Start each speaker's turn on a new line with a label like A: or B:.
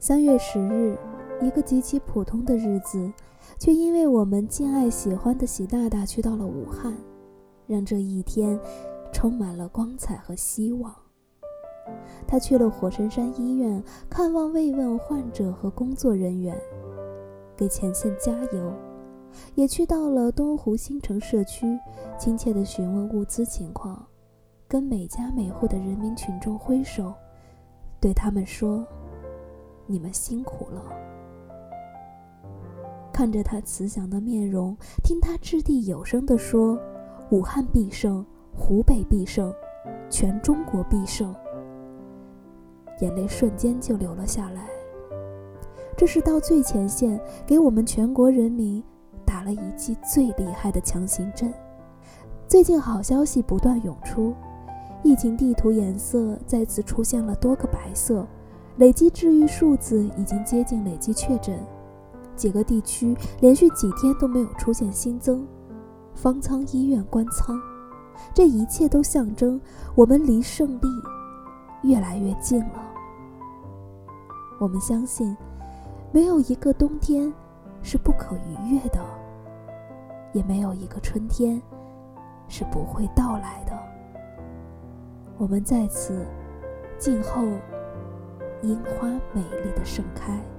A: 三月十日，一个极其普通的日子，却因为我们敬爱喜欢的习大大去到了武汉，让这一天充满了光彩和希望。他去了火神山医院看望慰问患者和工作人员，给前线加油；也去到了东湖新城社区，亲切地询问物资情况，跟每家每户的人民群众挥手，对他们说：“你们辛苦了。”看着他慈祥的面容，听他掷地有声地说：“武汉必胜，湖北必胜，全中国必胜。”眼泪瞬间就流了下来。这是到最前线给我们全国人民打了一剂最厉害的强心针。最近好消息不断涌出，疫情地图颜色再次出现了多个白色，累计治愈数字已经接近累计确诊，几个地区连续几天都没有出现新增，方舱医院关舱，这一切都象征我们离胜利越来越近了。我们相信，没有一个冬天是不可逾越的，也没有一个春天是不会到来的。我们在此静候樱花美丽的盛开。